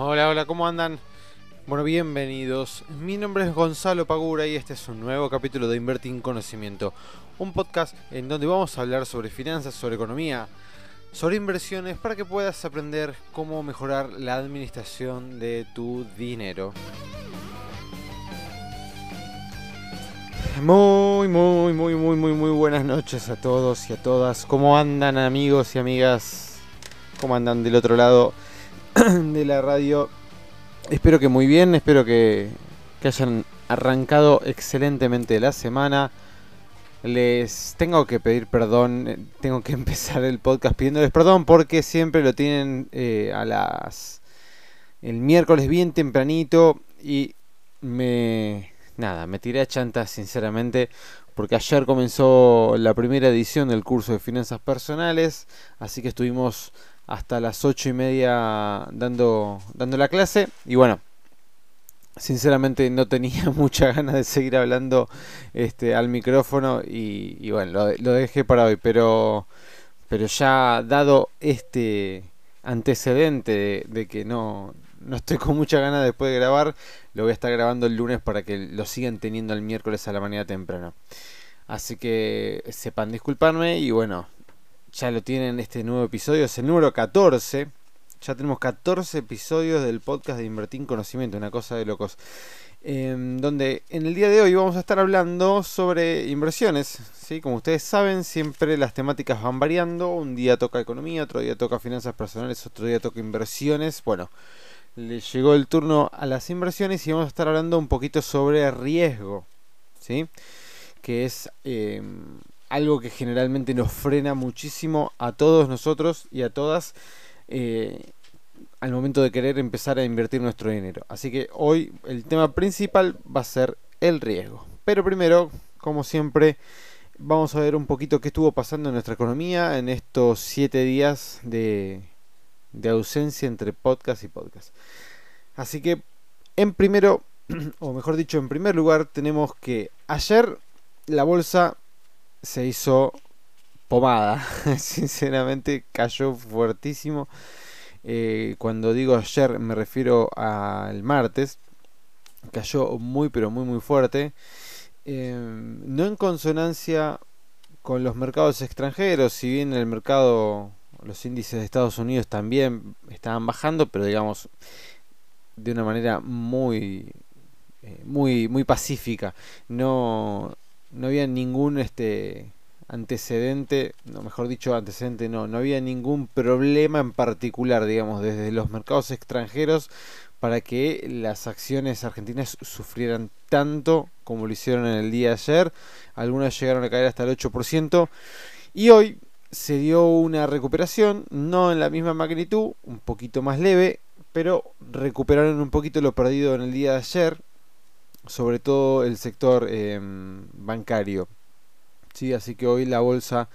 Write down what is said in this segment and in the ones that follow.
Hola, hola, ¿cómo andan? Bueno, bienvenidos. Mi nombre es Gonzalo Pagura y este es un nuevo capítulo de Invertir en Conocimiento, un podcast en donde vamos a hablar sobre finanzas, sobre economía, sobre inversiones para que puedas aprender cómo mejorar la administración de tu dinero. Muy, muy, muy, muy, muy, muy buenas noches a todos y a todas. ¿Cómo andan amigos y amigas? ¿Cómo andan del otro lado de la radio? Espero que muy bien, espero que, que hayan arrancado excelentemente la semana. Les tengo que pedir perdón, eh, tengo que empezar el podcast pidiéndoles perdón porque siempre lo tienen eh, a las... el miércoles bien tempranito y me nada, me tiré a chantas sinceramente porque ayer comenzó la primera edición del curso de finanzas personales, así que estuvimos hasta las ocho y media dando, dando la clase y bueno, sinceramente no tenía mucha ganas de seguir hablando este, al micrófono y, bueno, lo, dejé para hoy, pero, pero ya dado este antecedente de, de que no, no estoy con mucha ganas después de grabar. Lo voy a estar grabando el lunes para que lo sigan teniendo el miércoles a la mañana temprano. Así que sepan disculparme y bueno, ya lo tienen este nuevo episodio, es el número 14. Ya tenemos 14 episodios del podcast de Invertir en Conocimiento, una cosa de locos. Eh, donde en el día de hoy vamos a estar hablando sobre inversiones. ¿sí? Como ustedes saben, siempre las temáticas van variando. Un día toca economía, otro día toca finanzas personales, otro día toca inversiones. Bueno, le llegó el turno a las inversiones y vamos a estar hablando un poquito sobre riesgo, ¿sí? Que es eh, algo que generalmente nos frena muchísimo a todos nosotros y a todas eh, al momento de querer empezar a invertir nuestro dinero. Así que hoy el tema principal va a ser el riesgo. Pero primero, como siempre, vamos a ver un poquito qué estuvo pasando en nuestra economía en estos siete días de de ausencia entre podcast y podcast. Así que, en primero, o mejor dicho, en primer lugar, tenemos que ayer la bolsa se hizo pomada. Sinceramente, cayó fuertísimo. Eh, cuando digo ayer, me refiero al martes. Cayó muy, pero muy, muy fuerte. Eh, no en consonancia con los mercados extranjeros, si bien el mercado los índices de Estados Unidos también estaban bajando, pero digamos de una manera muy eh, muy muy pacífica. No no había ningún este antecedente, no mejor dicho antecedente no, no había ningún problema en particular, digamos, desde los mercados extranjeros para que las acciones argentinas sufrieran tanto como lo hicieron en el día de ayer. Algunas llegaron a caer hasta el 8%. Y hoy se dio una recuperación, no en la misma magnitud, un poquito más leve, pero recuperaron un poquito lo perdido en el día de ayer, sobre todo el sector eh, bancario. ¿sí? Así que hoy la bolsa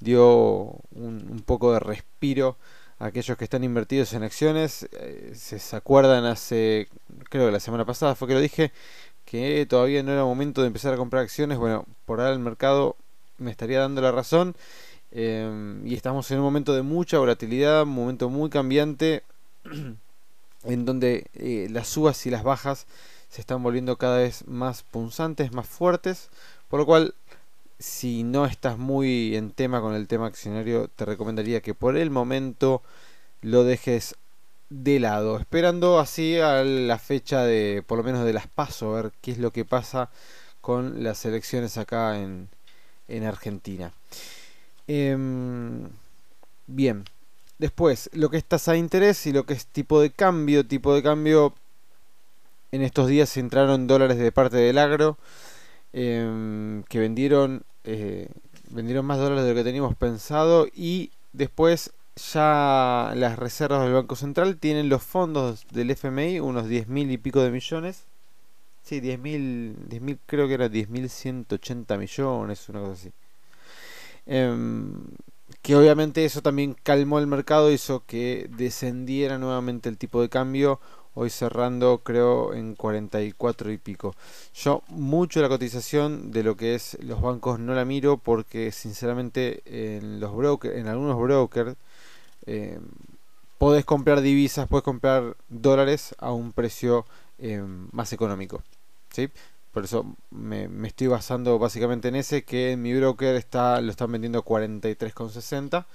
dio un, poco de respiro a aquellos que están invertidos en acciones. Eh, se acuerdan hace, creo que la semana pasada fue que lo dije, que todavía no era momento de empezar a comprar acciones. Bueno, por ahora el mercado me estaría dando la razón eh, y estamos en un momento de mucha volatilidad, un momento muy cambiante, en donde eh, las subas y las bajas se están volviendo cada vez más punzantes, más fuertes, por lo cual si no estás muy en tema con el tema accionario, te recomendaría que por el momento lo dejes de lado, esperando así a la fecha de, por lo menos de las pasos, a ver qué es lo que pasa con las elecciones acá en, en Argentina. Eh, bien, después, lo que es tasa de interés y lo que es tipo de cambio. Tipo de cambio, en estos días entraron dólares de parte del agro, eh, que vendieron, eh, vendieron más dólares de lo que teníamos pensado y después ya las reservas del Banco Central tienen los fondos del FMI, unos 10 mil y pico de millones. Sí, 10 mil, creo que era 10.180 millones, una cosa así. Eh, que obviamente eso también calmó el mercado, hizo que descendiera nuevamente el tipo de cambio, hoy cerrando creo en 44 y pico. Yo mucho la cotización de lo que es los bancos no la miro porque sinceramente en los brokers, en algunos brokers, eh, podés comprar divisas, podés comprar dólares a un precio em, más económico. ¿sí? Por eso me, estoy basando básicamente en ese, que en mi broker está, lo están vendiendo 43,60.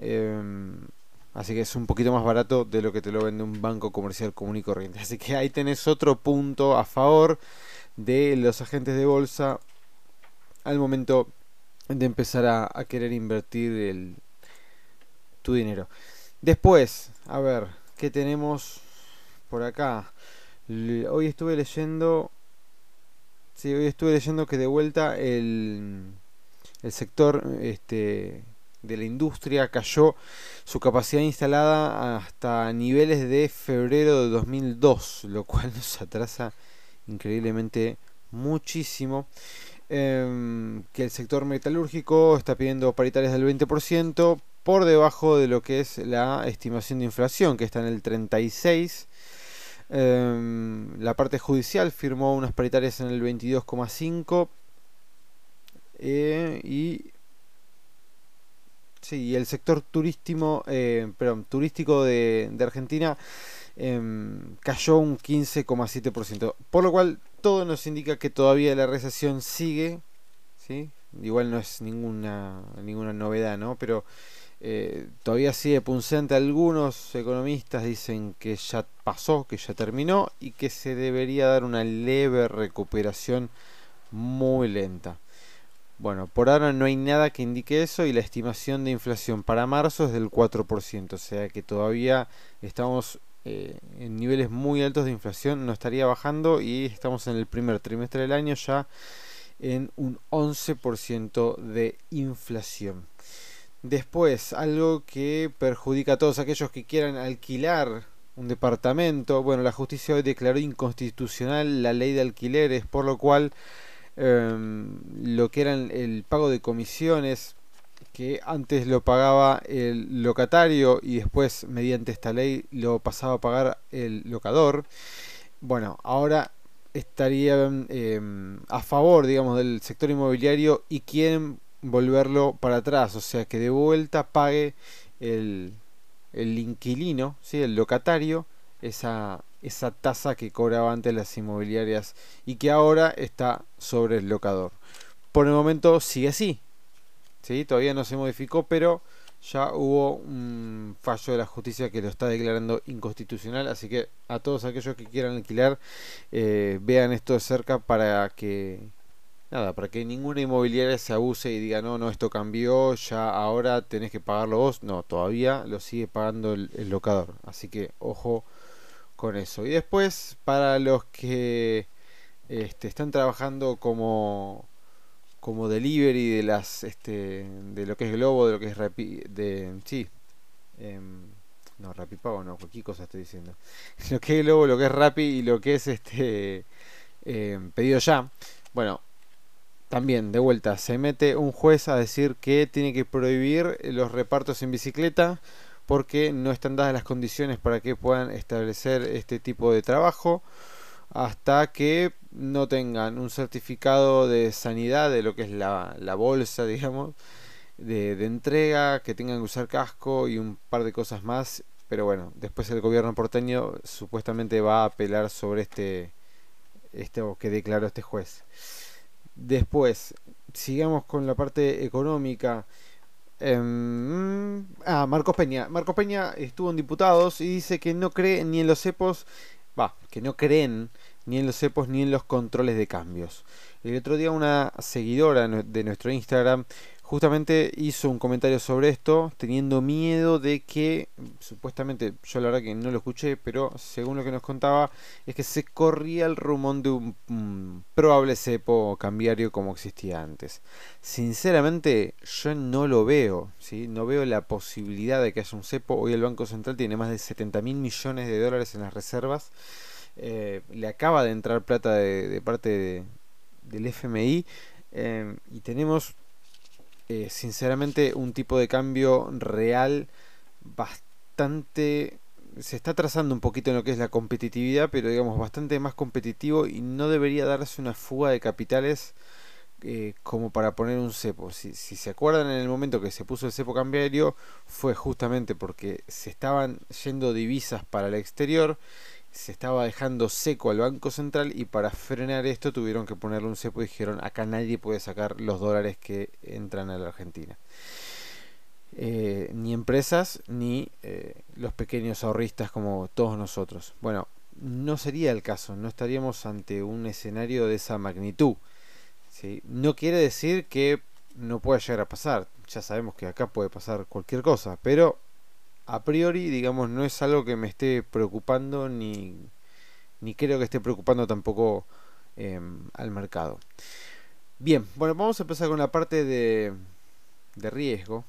Em, así que es un poquito más barato de lo que te lo vende un banco comercial común y corriente. Así que ahí tenés otro punto a favor de los agentes de bolsa al momento de empezar a, querer invertir el, tu dinero. Después, a ver, ¿qué tenemos por acá? Hoy estuve leyendo. Sí, hoy estuve leyendo que de vuelta el, el sector este, de la industria cayó su capacidad instalada hasta niveles de febrero de 2002, lo cual nos atrasa increíblemente muchísimo. Em, que el sector metalúrgico está pidiendo paritarias del 20% por debajo de lo que es la estimación de inflación, que está en el 36%. Em, la parte judicial firmó unas paritarias en el 22,5%. Eh, y Sí, el sector turístico, eh, turístico de, Argentina em, cayó un 15,7%. Por lo cual todo nos indica que todavía la recesión sigue. ¿sí? Igual no es ninguna, ninguna novedad, ¿no? Pero eh, todavía sigue punzante. Algunos economistas dicen que ya pasó, que ya terminó y que se debería dar una leve recuperación muy lenta. Bueno, por ahora no hay nada que indique eso y la estimación de inflación para marzo es del 4%, o sea que todavía estamos eh, en niveles muy altos de inflación, no estaría bajando y estamos en el primer trimestre del año ya en un 11% de inflación. Después, algo que perjudica a todos aquellos que quieran alquilar un departamento, bueno, la justicia hoy declaró inconstitucional la ley de alquileres, por lo cual Em, lo que era el pago de comisiones que antes lo pagaba el locatario y después mediante esta ley lo pasaba a pagar el locador. Bueno, ahora estarían em, a favor, digamos, del sector inmobiliario y quieren volverlo para atrás, o sea, que de vuelta pague el, el inquilino, ¿sí? el locatario, esa, esa tasa que cobraba antes las inmobiliarias y que ahora está sobre el locador. Por el momento sigue así. ¿sí? Todavía no se modificó, pero ya hubo un fallo de la justicia que lo está declarando inconstitucional. Así que a todos aquellos que quieran alquilar, eh, vean esto de cerca para que nada, para que ninguna inmobiliaria se abuse y diga no, no, esto cambió, ya ahora tenés que pagarlo vos. No, todavía lo sigue pagando el, locador. Así que ojo con eso. Y después, para los que este, están trabajando como como delivery de las este de lo que es Globo, de lo que es Rappi, de sí, eh, no Pago no, cualquier cosa estoy diciendo. Lo que es Globo, lo que es Rappi y lo que es este em, pedido ya. Bueno, también de vuelta se mete un juez a decir que tiene que prohibir los repartos en bicicleta porque no están dadas las condiciones para que puedan establecer este tipo de trabajo hasta que no tengan un certificado de sanidad de lo que es la, bolsa, digamos, de, entrega, que tengan que usar casco y un par de cosas más. Pero bueno, después el gobierno porteño supuestamente va a apelar sobre este, este que declaró este juez. Después, sigamos con la parte económica. Em, ah, Marcos Peña. Marcos Peña estuvo en diputados y dice que no cree ni en los cepos, va, que no creen ni en los cepos ni en los controles de cambios. El otro día una seguidora de nuestro Instagram justamente hizo un comentario sobre esto, teniendo miedo de que, supuestamente, yo la verdad que no lo escuché, pero según lo que nos contaba, es que se corría el rumor de un probable cepo cambiario como existía antes. Sinceramente, yo no lo veo, ¿sí? no veo la posibilidad de que haya un cepo. Hoy el Banco Central tiene más de 70 mil millones de dólares en las reservas. Eh, le acaba de entrar plata de, parte del FMI eh, y tenemos eh, sinceramente un tipo de cambio real bastante se está trazando un poquito en lo que es la competitividad pero digamos bastante más competitivo y no debería darse una fuga de capitales eh, como para poner un cepo. Si, si, se acuerdan en el momento que se puso el cepo cambiario fue justamente porque se estaban yendo divisas para el exterior, se estaba dejando seco al Banco Central y para frenar esto tuvieron que ponerle un cepo y dijeron acá nadie puede sacar los dólares que entran a la Argentina. Eh, ni empresas ni eh, los pequeños ahorristas como todos nosotros. Bueno, no sería el caso, no estaríamos ante un escenario de esa magnitud. No quiere decir que no pueda llegar a pasar, ya sabemos que acá puede pasar cualquier cosa, pero a priori, digamos, no es algo que me esté preocupando ni, ni creo que esté preocupando tampoco em, al mercado. Bien, bueno, vamos a empezar con la parte de, de riesgo,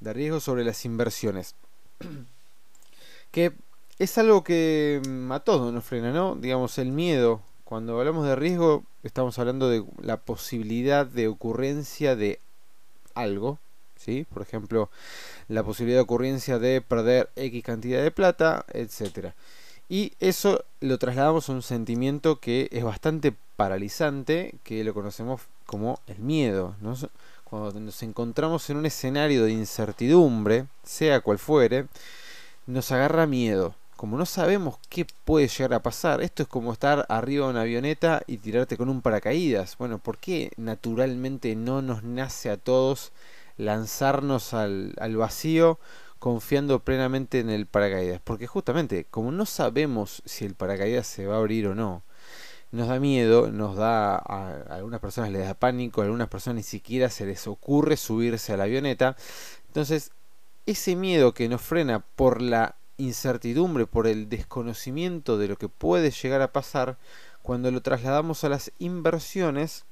de riesgo sobre las inversiones. que es algo que mm, a todos nos frena, ¿no? Digamos, el miedo. Cuando hablamos de riesgo, estamos hablando de la posibilidad de ocurrencia de algo, ¿sí? Por ejemplo, la posibilidad de ocurrencia de perder X cantidad de plata, etcétera. Y eso lo trasladamos a un sentimiento que es bastante paralizante, que lo conocemos como el miedo. Cuando nos encontramos en un escenario de incertidumbre, sea cual fuere, nos agarra miedo. Como no sabemos qué puede llegar a pasar, esto es como estar arriba de una avioneta y tirarte con un paracaídas. Bueno, ¿por qué naturalmente no nos nace a todos lanzarnos al, al vacío confiando plenamente en el paracaídas? Porque justamente, como no sabemos si el paracaídas se va a abrir o no, nos da miedo, nos da a, algunas personas les da pánico, a algunas personas ni siquiera se les ocurre subirse a la avioneta. Entonces, ese miedo que nos frena por la incertidumbre, por el desconocimiento de lo que puede llegar a pasar, cuando lo trasladamos a las inversiones,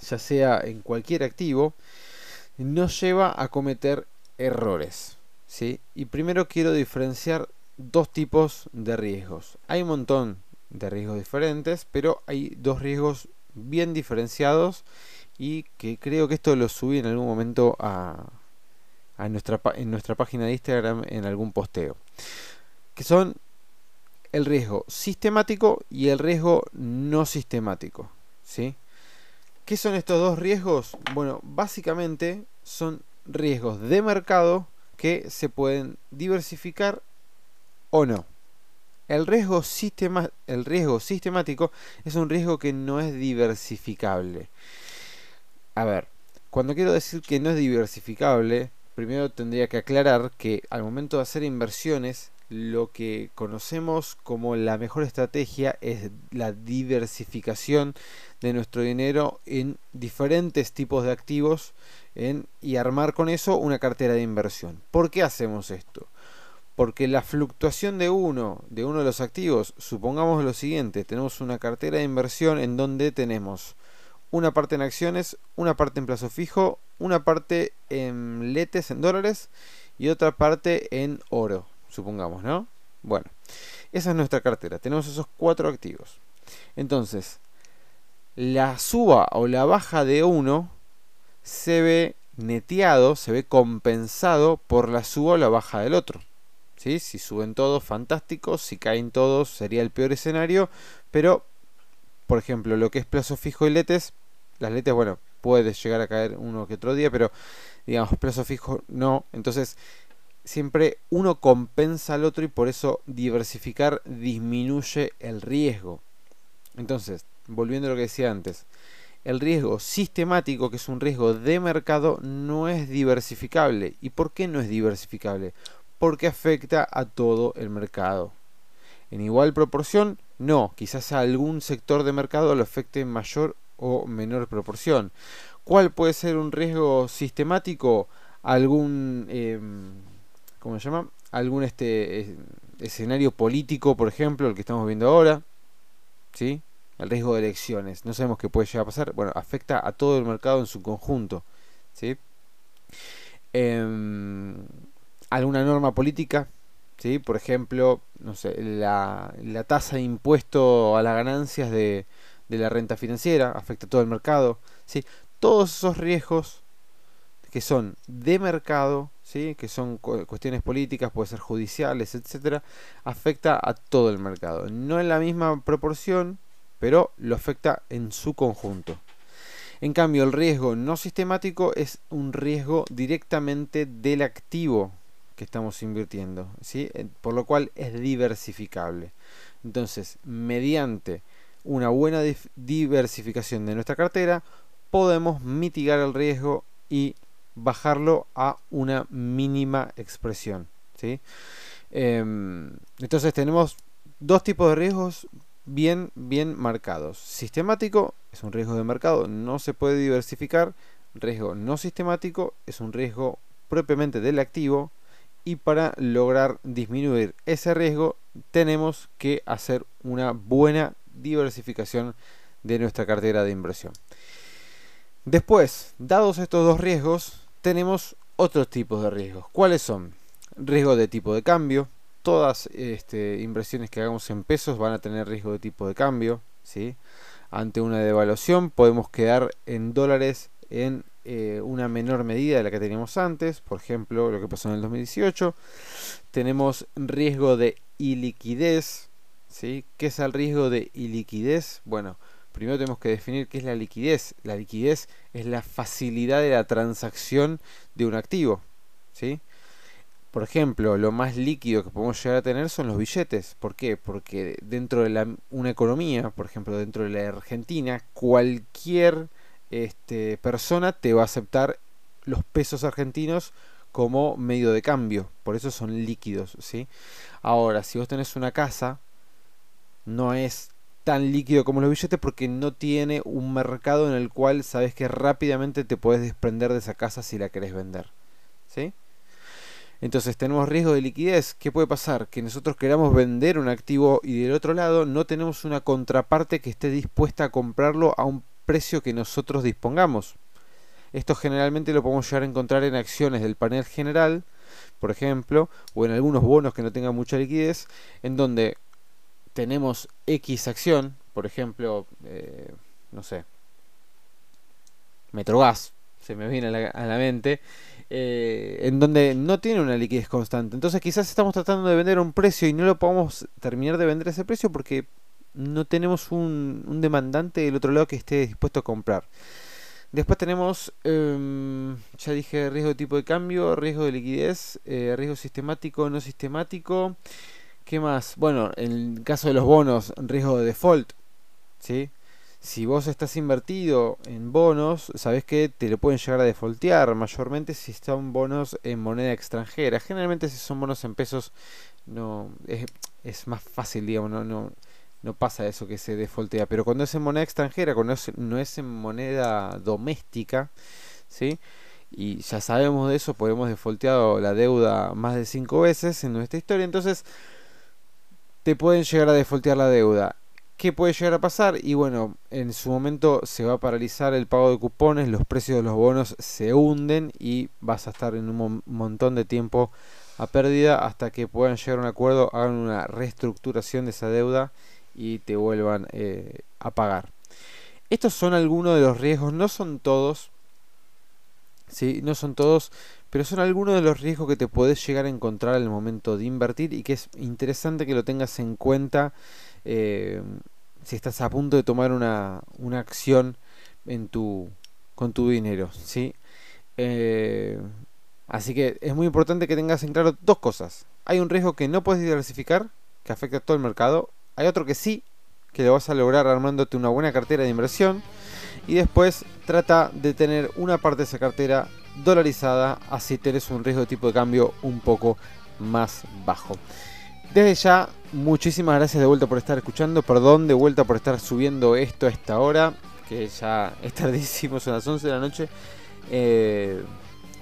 ya sea en cualquier activo, nos lleva a cometer errores. ¿sí? Y primero quiero diferenciar dos tipos de riesgos. Hay un montón de riesgos diferentes, pero hay dos riesgos bien diferenciados y que creo que esto lo subí en algún momento a, a nuestra, en nuestra página de Instagram en algún posteo. Que son el riesgo sistemático y el riesgo no sistemático. ¿sí? ¿Qué son estos dos riesgos? Bueno, básicamente son riesgos de mercado que se pueden diversificar o no. El riesgo, sistema, el riesgo sistemático es un riesgo que no es diversificable. A ver, cuando quiero decir que no es diversificable, primero tendría que aclarar que al momento de hacer inversiones, lo que conocemos como la mejor estrategia es la diversificación de nuestro dinero en diferentes tipos de activos y armar con eso una cartera de inversión. ¿Por qué hacemos esto? Porque la fluctuación de uno, de uno de los activos, supongamos lo siguiente, tenemos una cartera de inversión en donde tenemos una parte en acciones, una parte en plazo fijo, una parte en letes, en dólares, y otra parte en oro, supongamos, ¿no? Bueno, esa es nuestra cartera, tenemos esos cuatro activos. Entonces, la suba o la baja de uno se ve neteado, se ve compensado por la suba o la baja del otro. ¿Sí? Si suben todos, fantástico. Si caen todos, sería el peor escenario. Pero, por ejemplo, lo que es plazo fijo y letes, las letes, bueno, puede llegar a caer uno que otro día, pero digamos, plazo fijo no. Entonces, siempre uno compensa al otro y por eso diversificar disminuye el riesgo. Entonces, volviendo a lo que decía antes, el riesgo sistemático, que es un riesgo de mercado, no es diversificable. ¿Y por qué no es diversificable? Porque afecta a todo el mercado. En igual proporción, no, quizás a algún sector de mercado lo afecte en mayor o menor proporción. ¿Cuál puede ser un riesgo sistemático? Algún, em, ¿cómo se llama? Algún este, escenario político, por ejemplo, el que estamos viendo ahora. ¿Sí? el riesgo de elecciones. No sabemos qué puede llegar a pasar. Bueno, afecta a todo el mercado en su conjunto. ¿sí? Em, alguna norma política, ¿sí? por ejemplo, no sé, la, la tasa de impuesto a las ganancias de, de, la renta financiera afecta a todo el mercado. ¿sí? Todos esos riesgos que son de mercado, ¿sí? que son cuestiones políticas, puede ser judiciales, etcétera, afecta a todo el mercado. No en la misma proporción, pero lo afecta en su conjunto. En cambio, el riesgo no sistemático es un riesgo directamente del activo que estamos invirtiendo, ¿sí? por lo cual es diversificable. Entonces, mediante una buena diversificación de nuestra cartera, podemos mitigar el riesgo y bajarlo a una mínima expresión. ¿sí? Em, entonces tenemos dos tipos de riesgos bien, bien marcados. Sistemático es un riesgo de mercado, no se puede diversificar. Riesgo no sistemático es un riesgo propiamente del activo y para lograr disminuir ese riesgo tenemos que hacer una buena diversificación de nuestra cartera de inversión. Después, dados estos dos riesgos, tenemos otros tipos de riesgos. ¿Cuáles son? Riesgo de tipo de cambio. Todas este, inversiones que hagamos en pesos van a tener riesgo de tipo de cambio. ¿sí? Ante una devaluación podemos quedar en dólares en eh, una menor medida de la que teníamos antes. Por ejemplo, lo que pasó en el 2018. Tenemos riesgo de iliquidez. ¿sí? ¿Qué es el riesgo de iliquidez? Bueno, primero tenemos que definir qué es la liquidez. La liquidez es la facilidad de la transacción de un activo. ¿sí? Por ejemplo, lo más líquido que podemos llegar a tener son los billetes. ¿Por qué? Porque dentro de una economía, por ejemplo, dentro de la Argentina, cualquier este, persona te va a aceptar los pesos argentinos como medio de cambio. Por eso son líquidos. ¿sí? Ahora, si vos tenés una casa, no es tan líquido como los billetes porque no tiene un mercado en el cual sabes que rápidamente te puedes desprender de esa casa si la querés vender. ¿Sí? Entonces tenemos riesgo de liquidez. ¿Qué puede pasar? Que nosotros queramos vender un activo y del otro lado no tenemos una contraparte que esté dispuesta a comprarlo a un precio que nosotros dispongamos. Esto generalmente lo podemos llegar a encontrar en acciones del panel general, por ejemplo, o en algunos bonos que no tengan mucha liquidez, en donde tenemos X acción, por ejemplo, eh, no sé, Metrogas, se me viene a la, mente, eh, en donde no tiene una liquidez constante. Entonces quizás estamos tratando de vender un precio y no lo podemos terminar de vender ese precio porque no tenemos un, demandante del otro lado que esté dispuesto a comprar. Después tenemos, em, ya dije, riesgo de tipo de cambio, riesgo de liquidez, eh, riesgo sistemático, no sistemático. ¿Qué más? Bueno, en el caso de los bonos, riesgo de default. ¿sí? Si vos estás invertido en bonos, sabés que te lo pueden llegar a defaultear, mayormente si son bonos en moneda extranjera. Generalmente si son bonos en pesos, no es, es más fácil, digamos, no, no, pasa eso que se defoltea. Pero cuando es en moneda extranjera, cuando no es en moneda doméstica, ¿sí? Y ya sabemos de eso, pues hemos la deuda más de 5 veces en nuestra historia. Entonces, te pueden llegar a defoltear la deuda. ¿Qué puede llegar a pasar? Y bueno, en su momento se va a paralizar el pago de cupones, los precios de los bonos se hunden y vas a estar en un montón de tiempo a pérdida hasta que puedan llegar a un acuerdo, hagan una reestructuración de esa deuda y te vuelvan eh, a pagar. Estos son algunos de los riesgos, no son todos, ¿sí? no son todos, pero son algunos de los riesgos que te puedes llegar a encontrar al momento de invertir y que es interesante que lo tengas en cuenta eh, si estás a punto de tomar una, una acción en tu, con tu dinero. ¿sí? Eh, así que es muy importante que tengas en claro dos cosas. Hay un riesgo que no puedes diversificar, que afecta a todo el mercado, hay otro que sí, que lo vas a lograr armándote una buena cartera de inversión. Y después trata de tener una parte de esa cartera dolarizada, así tenés un riesgo de tipo de cambio un poco más bajo. Desde ya, muchísimas gracias de vuelta por estar escuchando. Perdón de vuelta por estar subiendo esto a esta hora, que ya es tardísimo, son las 11 de la noche. Eh,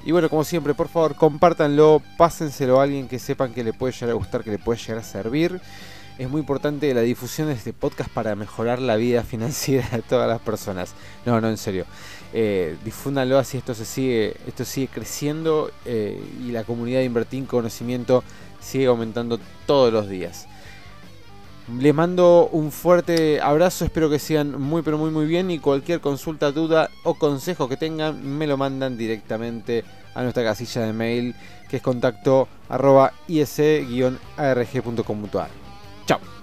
y bueno, como siempre, por favor, compártanlo, pásenselo a alguien que sepan que le puede llegar a gustar, que le puede llegar a servir es muy importante la difusión de este podcast para mejorar la vida financiera de todas las personas. No, no, en serio. Eh, difúndanlo así esto se sigue, esto sigue creciendo eh, y la comunidad de invertir en conocimiento sigue aumentando todos los días. Les mando un fuerte abrazo, espero que sigan muy pero muy muy bien y cualquier consulta, duda o consejo que tengan me lo mandan directamente a nuestra casilla de mail que es contacto arroba is-arg.com.ar. Chao.